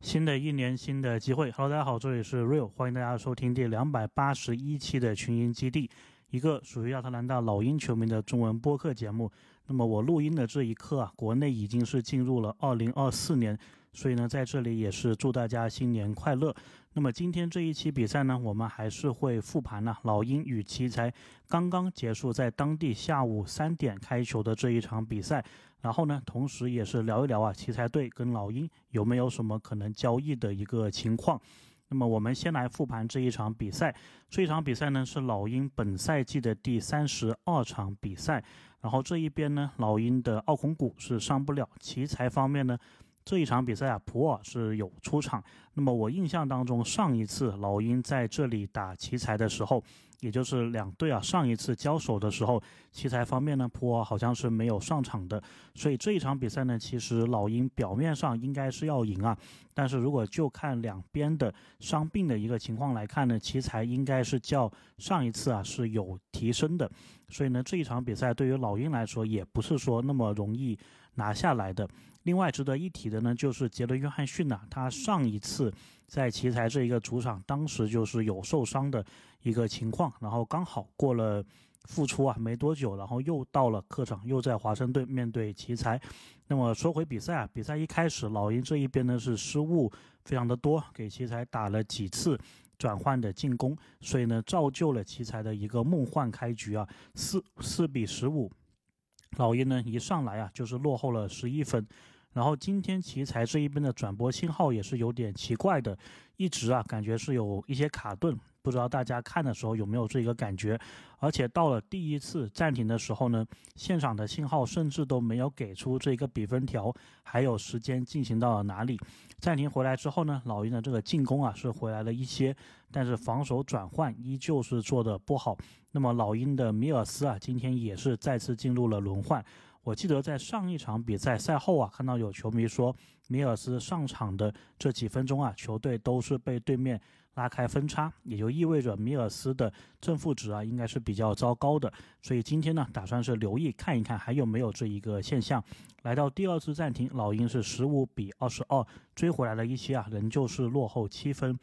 新的一年，新的机会。Hello，大家好，这里是 Real，欢迎大家收听第两百八十一期的群英基地，一个属于亚特兰大老鹰球迷的中文播客节目。那么我录音的这一刻啊，国内已经是进入了二零二四年。所以呢，在这里也是祝大家新年快乐。那么今天这一期比赛呢，我们还是会复盘呢，老鹰与奇才刚刚结束在当地下午三点开球的这一场比赛。然后呢，同时也是聊一聊啊，奇才队跟老鹰有没有什么可能交易的一个情况。那么我们先来复盘这一场比赛。这一场比赛呢，是老鹰本赛季的第三十二场比赛。然后这一边呢，老鹰的奥孔古是上不了。奇才方面呢？这一场比赛啊，普尔是有出场。那么我印象当中，上一次老鹰在这里打奇才的时候，也就是两队啊上一次交手的时候，奇才方面呢，普尔好像是没有上场的。所以这一场比赛呢，其实老鹰表面上应该是要赢啊。但是如果就看两边的伤病的一个情况来看呢，奇才应该是较上一次啊是有提升的。所以呢，这一场比赛对于老鹰来说，也不是说那么容易拿下来的。另外值得一提的呢，就是杰伦·约翰逊呐，他上一次在奇才这一个主场，当时就是有受伤的一个情况，然后刚好过了复出啊没多久，然后又到了客场，又在华盛顿面对奇才。那么说回比赛啊，比赛一开始老鹰这一边呢是失误非常的多，给奇才打了几次转换的进攻，所以呢造就了奇才的一个梦幻开局啊，四四比十五。老鹰呢，一上来啊就是落后了十一分，然后今天奇才这一边的转播信号也是有点奇怪的，一直啊感觉是有一些卡顿。不知道大家看的时候有没有这个感觉？而且到了第一次暂停的时候呢，现场的信号甚至都没有给出这个比分条，还有时间进行到了哪里。暂停回来之后呢，老鹰的这个进攻啊是回来了一些，但是防守转换依旧是做的不好。那么老鹰的米尔斯啊，今天也是再次进入了轮换。我记得在上一场比赛赛后啊，看到有球迷说，米尔斯上场的这几分钟啊，球队都是被对面拉开分差，也就意味着米尔斯的正负值啊，应该是比较糟糕的。所以今天呢，打算是留意看一看还有没有这一个现象。来到第二次暂停，老鹰是十五比二十二追回来了一些啊，仍旧是落后七分。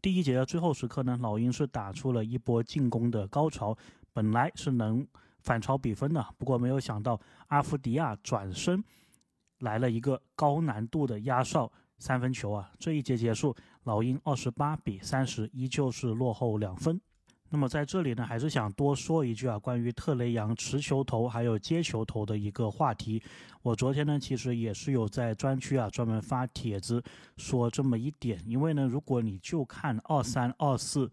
第一节的最后时刻呢，老鹰是打出了一波进攻的高潮，本来是能。反超比分的，不过没有想到阿夫迪亚转身来了一个高难度的压哨三分球啊！这一节结束，老鹰二十八比三十，依旧是落后两分。那么在这里呢，还是想多说一句啊，关于特雷杨持球投还有接球投的一个话题。我昨天呢，其实也是有在专区啊专门发帖子说这么一点，因为呢，如果你就看二三二四。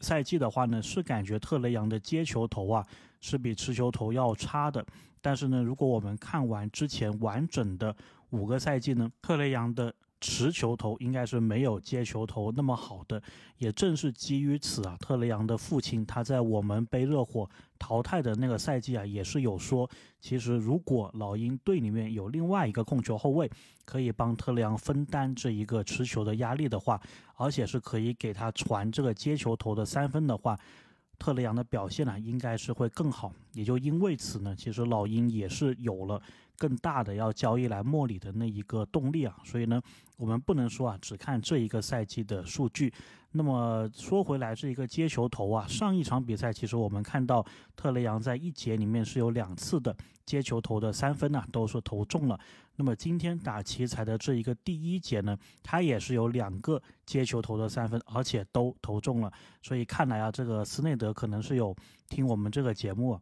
赛季的话呢，是感觉特雷杨的接球投啊是比持球投要差的。但是呢，如果我们看完之前完整的五个赛季呢，特雷杨的。持球投应该是没有接球投那么好的，也正是基于此啊，特雷杨的父亲他在我们被热火淘汰的那个赛季啊，也是有说，其实如果老鹰队里面有另外一个控球后卫，可以帮特雷杨分担这一个持球的压力的话，而且是可以给他传这个接球投的三分的话。特雷杨的表现呢，应该是会更好。也就因为此呢，其实老鹰也是有了更大的要交易来莫里的那一个动力啊。所以呢，我们不能说啊，只看这一个赛季的数据。那么说回来，这一个接球投啊，上一场比赛其实我们看到特雷杨在一节里面是有两次的接球投的三分呢，都是投中了。那么今天打奇才的这一个第一节呢，他也是有两个接球投的三分，而且都投中了。所以看来啊，这个斯内德可能是有听我们这个节目。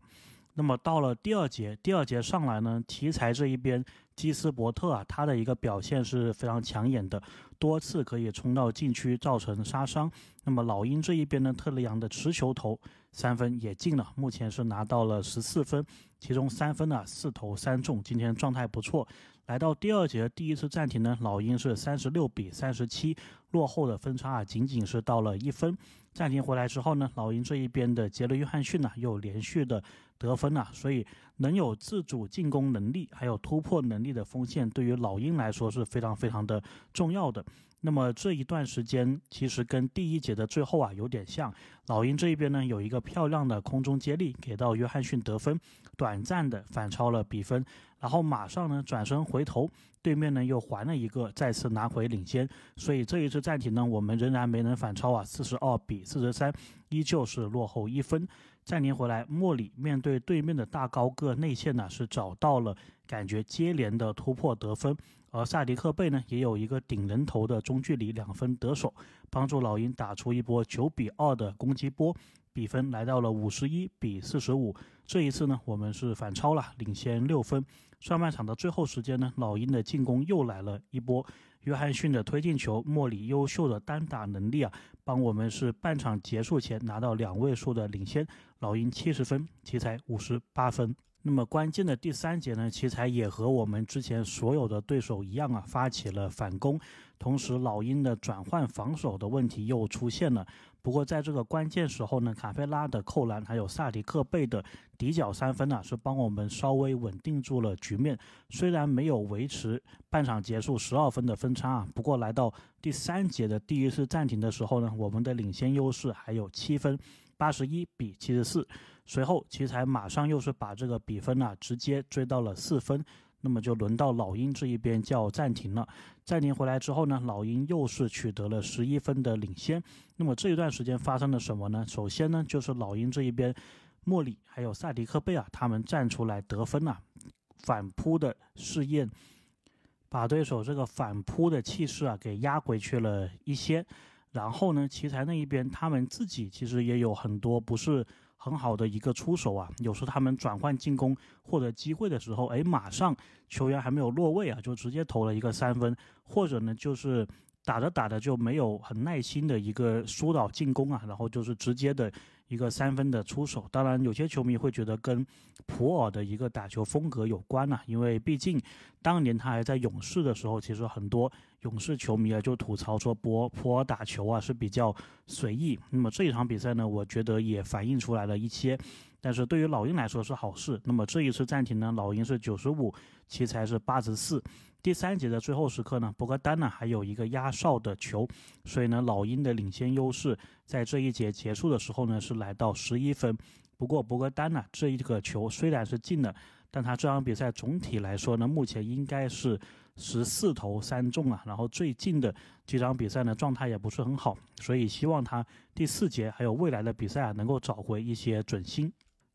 那么到了第二节，第二节上来呢，奇才这一边基斯伯特啊，他的一个表现是非常抢眼的，多次可以冲到禁区造成杀伤。那么老鹰这一边呢，特雷杨的持球投三分也进了，目前是拿到了十四分，其中三分呢四投三中，今天状态不错。来到第二节第一次暂停呢，老鹰是三十六比三十七，落后的分差啊仅仅是到了一分。暂停回来之后呢，老鹰这一边的杰伦·约翰逊呢又连续的得分了，所以能有自主进攻能力还有突破能力的锋线，对于老鹰来说是非常非常的重要的。那么这一段时间其实跟第一节的最后啊有点像，老鹰这一边呢有一个漂亮的空中接力给到约翰逊得分，短暂的反超了比分，然后马上呢转身回头，对面呢又还了一个，再次拿回领先，所以这一次暂停呢我们仍然没能反超啊，四十二比四十三，依旧是落后一分。暂停回来，莫里面对对面的大高个内线呢是找到了感觉接连的突破得分。而萨迪克贝呢，也有一个顶人头的中距离两分得手，帮助老鹰打出一波九比二的攻击波，比分来到了五十一比四十五。这一次呢，我们是反超了，领先六分。上半场的最后时间呢，老鹰的进攻又来了一波，约翰逊的推进球，莫里优秀的单打能力啊，帮我们是半场结束前拿到两位数的领先。老鹰七十分，奇才五十八分。那么关键的第三节呢，奇才也和我们之前所有的对手一样啊，发起了反攻。同时，老鹰的转换防守的问题又出现了。不过，在这个关键时候呢，卡佩拉的扣篮还有萨迪克贝的底角三分呢，是帮我们稍微稳定住了局面。虽然没有维持半场结束十二分的分差啊，不过来到第三节的第一次暂停的时候呢，我们的领先优势还有七分，八十一比七十四。随后，奇才马上又是把这个比分呢直接追到了四分，那么就轮到老鹰这一边叫暂停了。暂停回来之后呢，老鹰又是取得了十一分的领先。那么这一段时间发生了什么呢？首先呢，就是老鹰这一边，莫里还有萨迪克贝啊，他们站出来得分啊，反扑的试验，把对手这个反扑的气势啊给压回去了一些。然后呢，奇才那一边，他们自己其实也有很多不是。很好的一个出手啊！有时候他们转换进攻获得机会的时候，哎，马上球员还没有落位啊，就直接投了一个三分，或者呢，就是打着打着就没有很耐心的一个疏导进攻啊，然后就是直接的。一个三分的出手，当然有些球迷会觉得跟普尔的一个打球风格有关呢，因为毕竟当年他还在勇士的时候，其实很多勇士球迷啊就吐槽说博普尔打球啊是比较随意。那么这一场比赛呢，我觉得也反映出来了一些，但是对于老鹰来说是好事。那么这一次暂停呢，老鹰是九十五，奇才是八十四。第三节的最后时刻呢，博格丹呢还有一个压哨的球，所以呢，老鹰的领先优势在这一节结束的时候呢是来到十一分。不过博格丹呢这一个球虽然是进了，但他这场比赛总体来说呢，目前应该是十四投三中啊。然后最近的几场比赛呢状态也不是很好，所以希望他第四节还有未来的比赛啊能够找回一些准心。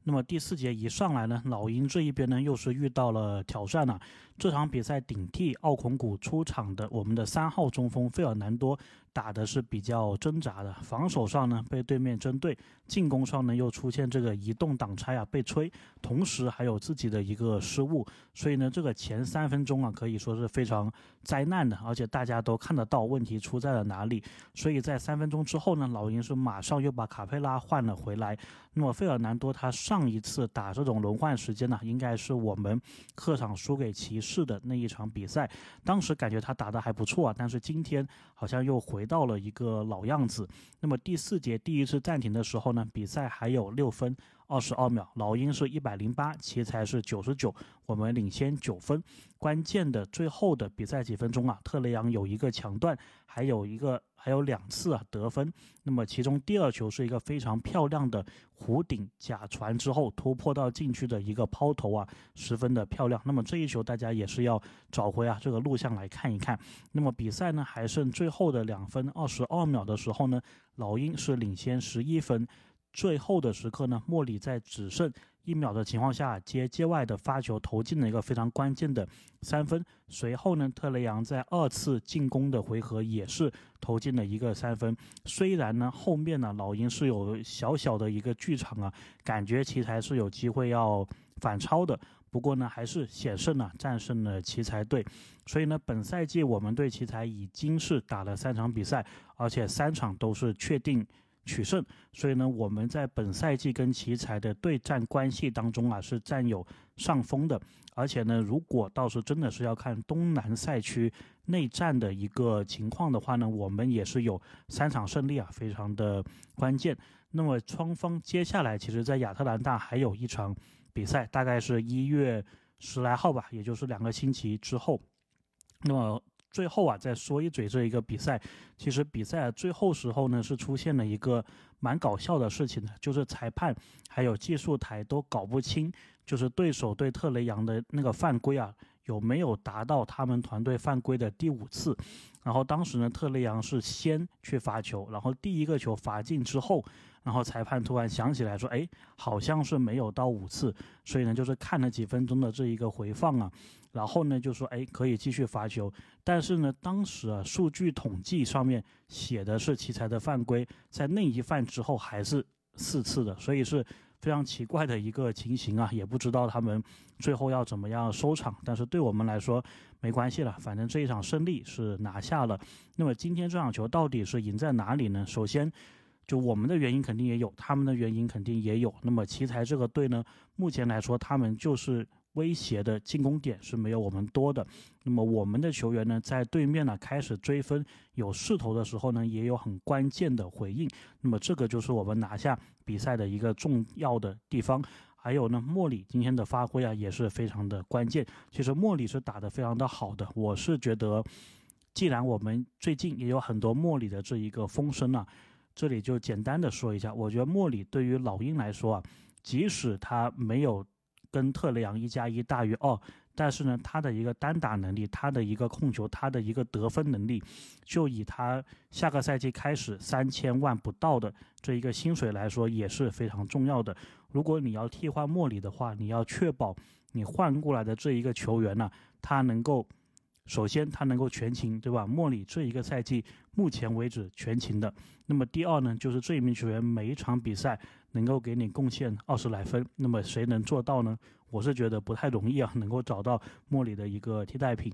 那么第四节一上来呢，老鹰这一边呢又是遇到了挑战了。这场比赛顶替奥孔古出场的我们的三号中锋费尔南多。打的是比较挣扎的，防守上呢被对面针对，进攻上呢又出现这个移动挡拆啊被吹，同时还有自己的一个失误，所以呢这个前三分钟啊可以说是非常灾难的，而且大家都看得到问题出在了哪里，所以在三分钟之后呢，老鹰是马上又把卡佩拉换了回来。那么费尔南多他上一次打这种轮换时间呢，应该是我们客场输给骑士是的那一场比赛，当时感觉他打得还不错啊，但是今天好像又回。到了一个老样子。那么第四节第一次暂停的时候呢，比赛还有六分二十二秒，老鹰是一百零八，奇才是九十九，我们领先九分。关键的最后的比赛几分钟啊，特雷杨有一个抢断，还有一个。还有两次啊得分，那么其中第二球是一个非常漂亮的弧顶假传之后突破到禁区的一个抛投啊，十分的漂亮。那么这一球大家也是要找回啊这个录像来看一看。那么比赛呢还剩最后的两分二十二秒的时候呢，老鹰是领先十一分。最后的时刻呢，莫里在只剩一秒的情况下接界外的发球投进了一个非常关键的三分。随后呢，特雷杨在二次进攻的回合也是投进了一个三分。虽然呢，后面呢老鹰是有小小的一个剧场啊，感觉奇才是有机会要反超的。不过呢，还是险胜了，战胜了奇才队。所以呢，本赛季我们对奇才已经是打了三场比赛，而且三场都是确定。取胜，所以呢，我们在本赛季跟奇才的对战关系当中啊，是占有上风的。而且呢，如果倒是真的是要看东南赛区内战的一个情况的话呢，我们也是有三场胜利啊，非常的关键。那么双方接下来其实，在亚特兰大还有一场比赛，大概是一月十来号吧，也就是两个星期之后。那么。最后啊，再说一嘴这一个比赛，其实比赛最后时候呢，是出现了一个蛮搞笑的事情的，就是裁判还有技术台都搞不清，就是对手对特雷杨的那个犯规啊，有没有达到他们团队犯规的第五次。然后当时呢，特雷杨是先去罚球，然后第一个球罚进之后，然后裁判突然想起来说，哎，好像是没有到五次，所以呢，就是看了几分钟的这一个回放啊。然后呢，就说哎，可以继续罚球，但是呢，当时啊，数据统计上面写的是奇才的犯规，在那一犯之后还是四次的，所以是非常奇怪的一个情形啊，也不知道他们最后要怎么样收场。但是对我们来说没关系了，反正这一场胜利是拿下了。那么今天这场球到底是赢在哪里呢？首先，就我们的原因肯定也有，他们的原因肯定也有。那么奇才这个队呢，目前来说他们就是。威胁的进攻点是没有我们多的，那么我们的球员呢，在对面呢开始追分有势头的时候呢，也有很关键的回应，那么这个就是我们拿下比赛的一个重要的地方。还有呢，莫里今天的发挥啊，也是非常的关键。其实莫里是打得非常的好的，我是觉得，既然我们最近也有很多莫里的这一个风声啊，这里就简单的说一下，我觉得莫里对于老鹰来说啊，即使他没有。跟特雷杨一加一大于二，但是呢，他的一个单打能力，他的一个控球，他的一个得分能力，就以他下个赛季开始三千万不到的这一个薪水来说，也是非常重要的。如果你要替换莫里的话，你要确保你换过来的这一个球员呢，他能够。首先，他能够全勤，对吧？莫里这一个赛季目前为止全勤的。那么第二呢，就是这一名球员每一场比赛能够给你贡献二十来分。那么谁能做到呢？我是觉得不太容易啊，能够找到莫里的一个替代品。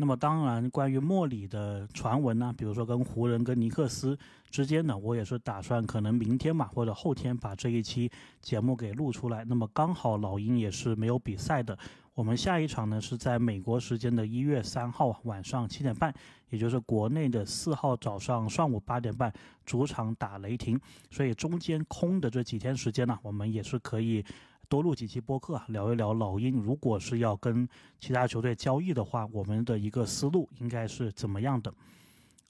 那么当然，关于莫里的传闻呢，比如说跟湖人、跟尼克斯之间呢，我也是打算可能明天嘛或者后天把这一期节目给录出来。那么刚好老鹰也是没有比赛的。我们下一场呢是在美国时间的一月三号晚上七点半，也就是国内的四号早上上午八点半，主场打雷霆。所以中间空的这几天时间呢，我们也是可以多录几期播客，聊一聊老鹰。如果是要跟其他球队交易的话，我们的一个思路应该是怎么样的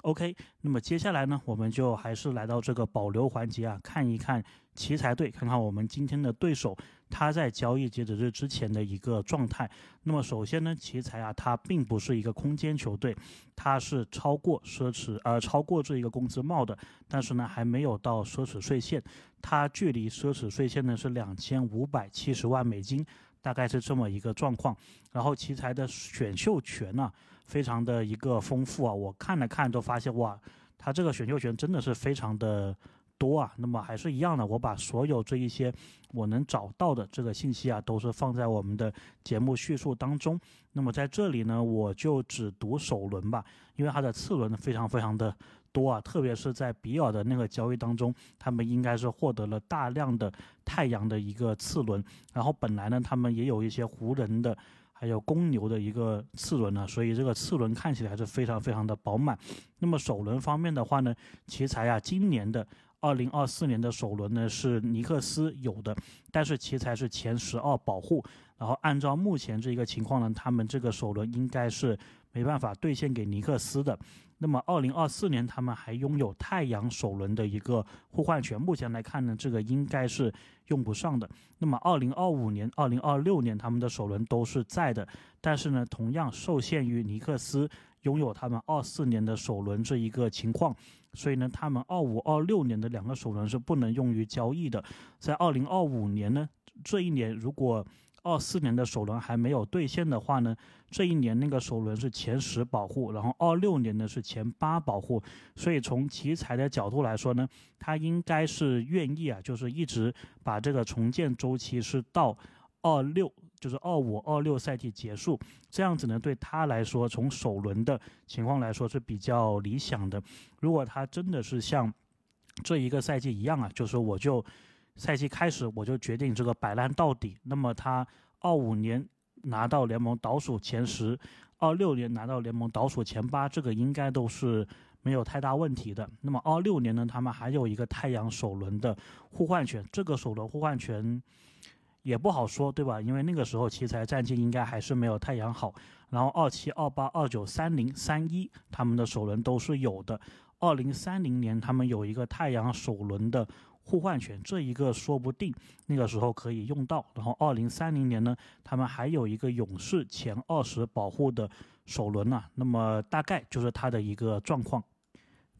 ？OK，那么接下来呢，我们就还是来到这个保留环节啊，看一看奇才队，看看我们今天的对手他在交易截止日之前的一个状态。那么首先呢，奇才啊，它并不是一个空间球队，它是超过奢侈呃超过这一个工资帽的，但是呢还没有到奢侈税线，它距离奢侈税线呢是两千五百七十万美金，大概是这么一个状况。然后奇才的选秀权呢？非常的一个丰富啊，我看了看都发现哇，他这个选秀权真的是非常的多啊。那么还是一样的，我把所有这一些我能找到的这个信息啊，都是放在我们的节目叙述当中。那么在这里呢，我就只读首轮吧，因为它的次轮非常非常的多啊，特别是在比尔的那个交易当中，他们应该是获得了大量的太阳的一个次轮，然后本来呢，他们也有一些湖人的。还有公牛的一个次轮呢，所以这个次轮看起来还是非常非常的饱满。那么首轮方面的话呢，奇才啊，今年的二零二四年的首轮呢是尼克斯有的，但是奇才是前十二保护，然后按照目前这一个情况呢，他们这个首轮应该是没办法兑现给尼克斯的。那么，二零二四年他们还拥有太阳首轮的一个互换权，目前来看呢，这个应该是用不上的。那么，二零二五年、二零二六年他们的首轮都是在的，但是呢，同样受限于尼克斯拥有他们二四年的首轮这一个情况，所以呢，他们二五、二六年的两个首轮是不能用于交易的。在二零二五年呢，这一年如果二四年的首轮还没有兑现的话呢，这一年那个首轮是前十保护，然后二六年呢是前八保护，所以从奇才的角度来说呢，他应该是愿意啊，就是一直把这个重建周期是到二六，就是二五二六赛季结束，这样子呢对他来说，从首轮的情况来说是比较理想的。如果他真的是像这一个赛季一样啊，就是我就。赛季开始我就决定这个摆烂到底。那么他二五年拿到联盟倒数前十，二六年拿到联盟倒数前八，这个应该都是没有太大问题的。那么二六年呢，他们还有一个太阳首轮的互换权，这个首轮互换权也不好说，对吧？因为那个时候奇才战绩应该还是没有太阳好。然后二七、二八、二九、三零、三一，他们的首轮都是有的。二零三零年他们有一个太阳首轮的互换权，这一个说不定那个时候可以用到。然后二零三零年呢，他们还有一个勇士前二十保护的首轮呢。那么大概就是他的一个状况。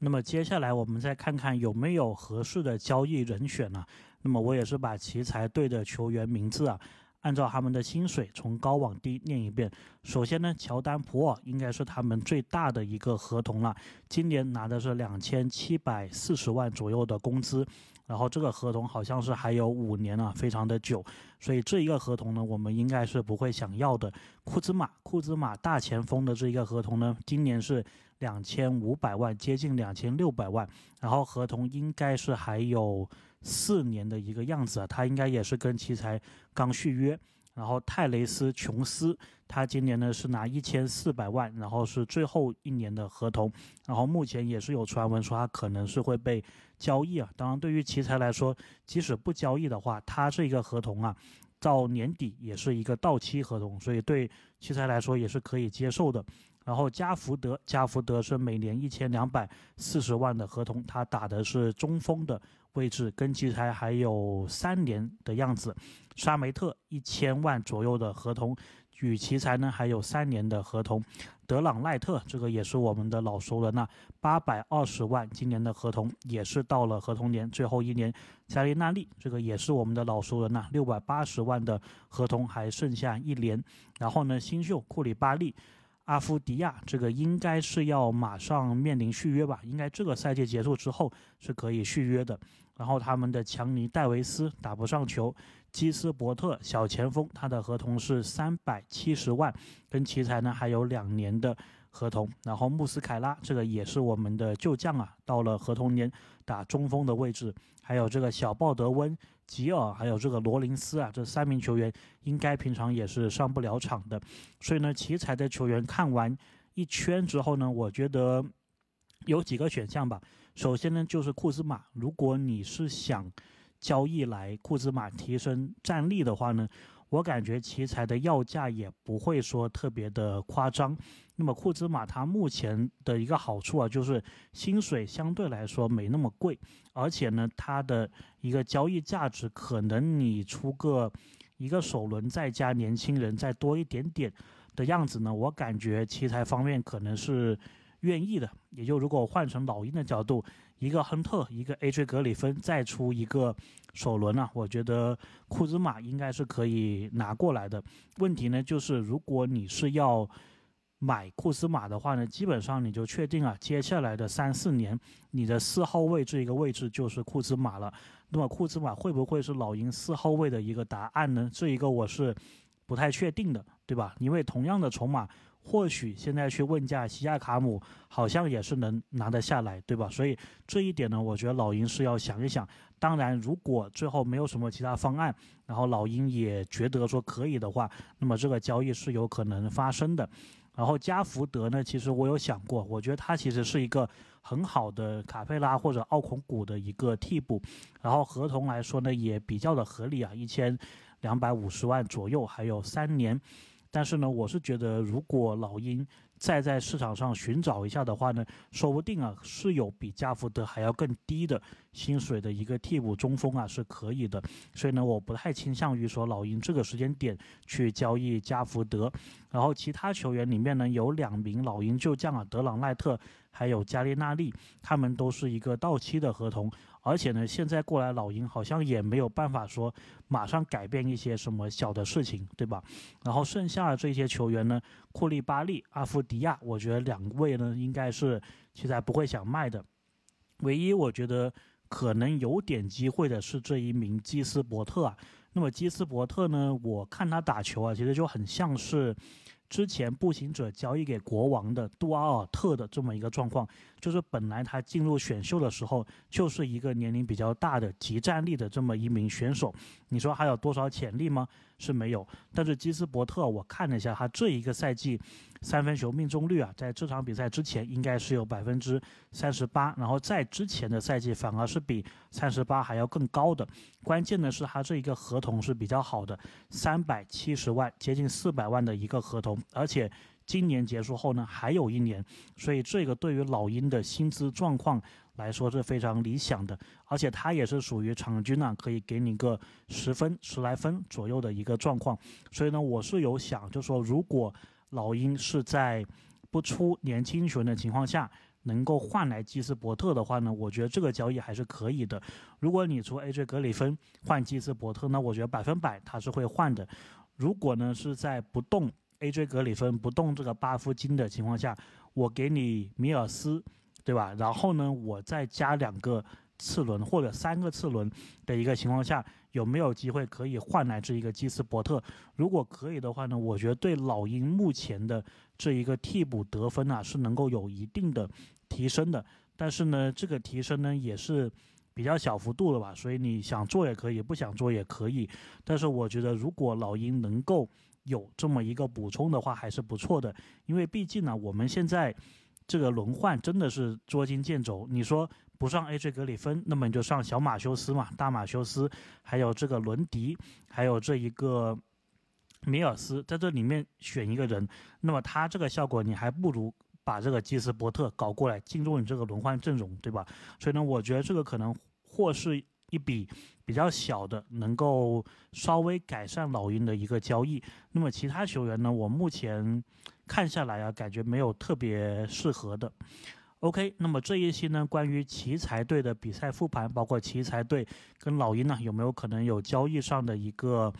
那么接下来我们再看看有没有合适的交易人选呢？那么我也是把奇才队的球员名字啊，按照他们的薪水从高往低念一遍。首先呢，乔丹普尔应该是他们最大的一个合同了，今年拿的是两千七百四十万左右的工资，然后这个合同好像是还有五年啊，非常的久，所以这一个合同呢，我们应该是不会想要的。库兹马，库兹马大前锋的这一个合同呢，今年是两千五百万，接近两千六百万，然后合同应该是还有。四年的一个样子啊，他应该也是跟奇才刚续约。然后泰雷斯·琼斯，他今年呢是拿一千四百万，然后是最后一年的合同。然后目前也是有传闻说他可能是会被交易啊。当然，对于奇才来说，即使不交易的话，他这个合同啊，到年底也是一个到期合同，所以对奇才来说也是可以接受的。然后加福德，加福德是每年一千两百四十万的合同，他打的是中锋的。位置跟奇才还有三年的样子，沙梅特一千万左右的合同，与奇才呢还有三年的合同，德朗赖特这个也是我们的老熟人了，八百二十万今年的合同也是到了合同年最后一年，加利纳利这个也是我们的老熟人呐，六百八十万的合同还剩下一年，然后呢新秀库里巴利。阿夫迪亚这个应该是要马上面临续约吧？应该这个赛季结束之后是可以续约的。然后他们的强尼戴维斯打不上球，基斯伯特小前锋他的合同是三百七十万，跟奇才呢还有两年的合同。然后穆斯凯拉这个也是我们的旧将啊，到了合同年打中锋的位置。还有这个小鲍德温。吉尔还有这个罗林斯啊，这三名球员应该平常也是上不了场的，所以呢，奇才的球员看完一圈之后呢，我觉得有几个选项吧。首先呢，就是库兹马，如果你是想交易来库兹马提升战力的话呢。我感觉奇才的要价也不会说特别的夸张。那么库兹马他目前的一个好处啊，就是薪水相对来说没那么贵，而且呢，他的一个交易价值可能你出个一个首轮再加年轻人再多一点点的样子呢，我感觉奇才方面可能是愿意的。也就如果换成老鹰的角度。一个亨特，一个 AJ 格里芬，再出一个首轮啊，我觉得库兹马应该是可以拿过来的。问题呢，就是如果你是要买库兹马的话呢，基本上你就确定啊，接下来的三四年，你的四号位这一个位置就是库兹马了。那么库兹马会不会是老鹰四号位的一个答案呢？这一个我是不太确定的，对吧？因为同样的筹码。或许现在去问价，西亚卡姆好像也是能拿得下来，对吧？所以这一点呢，我觉得老鹰是要想一想。当然，如果最后没有什么其他方案，然后老鹰也觉得说可以的话，那么这个交易是有可能发生的。然后加福德呢，其实我有想过，我觉得他其实是一个很好的卡佩拉或者奥孔古的一个替补。然后合同来说呢，也比较的合理啊，一千两百五十万左右，还有三年。但是呢，我是觉得，如果老鹰再在市场上寻找一下的话呢，说不定啊是有比加福德还要更低的薪水的一个替补中锋啊是可以的。所以呢，我不太倾向于说老鹰这个时间点去交易加福德。然后其他球员里面呢，有两名老鹰旧将啊，德朗赖特还有加利纳利，他们都是一个到期的合同。而且呢，现在过来老鹰好像也没有办法说马上改变一些什么小的事情，对吧？然后剩下的这些球员呢，库利巴利、阿夫迪亚，我觉得两位呢应该是现在不会想卖的。唯一我觉得可能有点机会的是这一名基斯伯特啊。那么基斯伯特呢，我看他打球啊，其实就很像是。之前步行者交易给国王的杜阿尔特的这么一个状况，就是本来他进入选秀的时候就是一个年龄比较大的极战力的这么一名选手，你说还有多少潜力吗？是没有。但是基斯伯特，我看了一下，他这一个赛季三分球命中率啊，在这场比赛之前应该是有百分之三十八，然后在之前的赛季反而是比三十八还要更高的。关键的是他这一个合同是比较好的，三百七十万，接近四百万的一个合同，而且。今年结束后呢，还有一年，所以这个对于老鹰的薪资状况来说是非常理想的，而且他也是属于场均呢可以给你个十分十来分左右的一个状况，所以呢，我是有想，就说如果老鹰是在不出年轻球员的情况下，能够换来基斯伯特的话呢，我觉得这个交易还是可以的。如果你出 AJ 格里芬换基斯伯特，那我觉得百分百他是会换的。如果呢是在不动。A.J. 格里芬不动这个巴夫金的情况下，我给你米尔斯，对吧？然后呢，我再加两个次轮或者三个次轮的一个情况下，有没有机会可以换来这一个基斯伯特？如果可以的话呢，我觉得对老鹰目前的这一个替补得分啊是能够有一定的提升的。但是呢，这个提升呢也是比较小幅度的吧，所以你想做也可以，不想做也可以。但是我觉得如果老鹰能够有这么一个补充的话还是不错的，因为毕竟呢，我们现在这个轮换真的是捉襟见肘。你说不上 AJ 格里芬，那么你就上小马修斯嘛，大马修斯，还有这个伦迪，还有这一个米尔斯，在这里面选一个人，那么他这个效果你还不如把这个基斯伯特搞过来进入你这个轮换阵容，对吧？所以呢，我觉得这个可能或是。一笔比较小的，能够稍微改善老鹰的一个交易。那么其他球员呢？我目前看下来啊，感觉没有特别适合的。OK，那么这一期呢，关于奇才队的比赛复盘，包括奇才队跟老鹰呢有没有可能有交易上的一个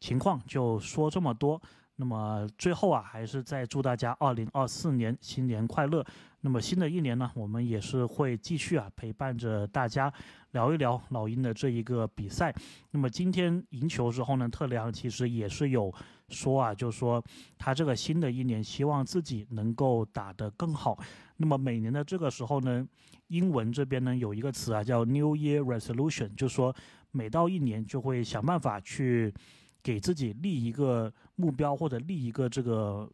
情况，就说这么多。那么最后啊，还是再祝大家二零二四年新年快乐。那么新的一年呢，我们也是会继续啊陪伴着大家聊一聊老鹰的这一个比赛。那么今天赢球之后呢，特良其实也是有说啊，就是说他这个新的一年希望自己能够打得更好。那么每年的这个时候呢，英文这边呢有一个词啊叫 New Year Resolution，就说每到一年就会想办法去给自己立一个目标或者立一个这个。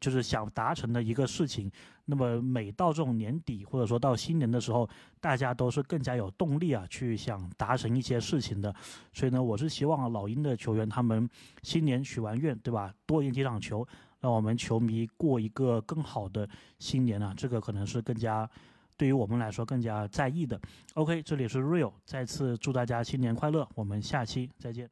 就是想达成的一个事情，那么每到这种年底或者说到新年的时候，大家都是更加有动力啊，去想达成一些事情的。所以呢，我是希望老鹰的球员他们新年许完愿，对吧？多赢几场球，让我们球迷过一个更好的新年啊！这个可能是更加对于我们来说更加在意的。OK，这里是 Real，再次祝大家新年快乐，我们下期再见。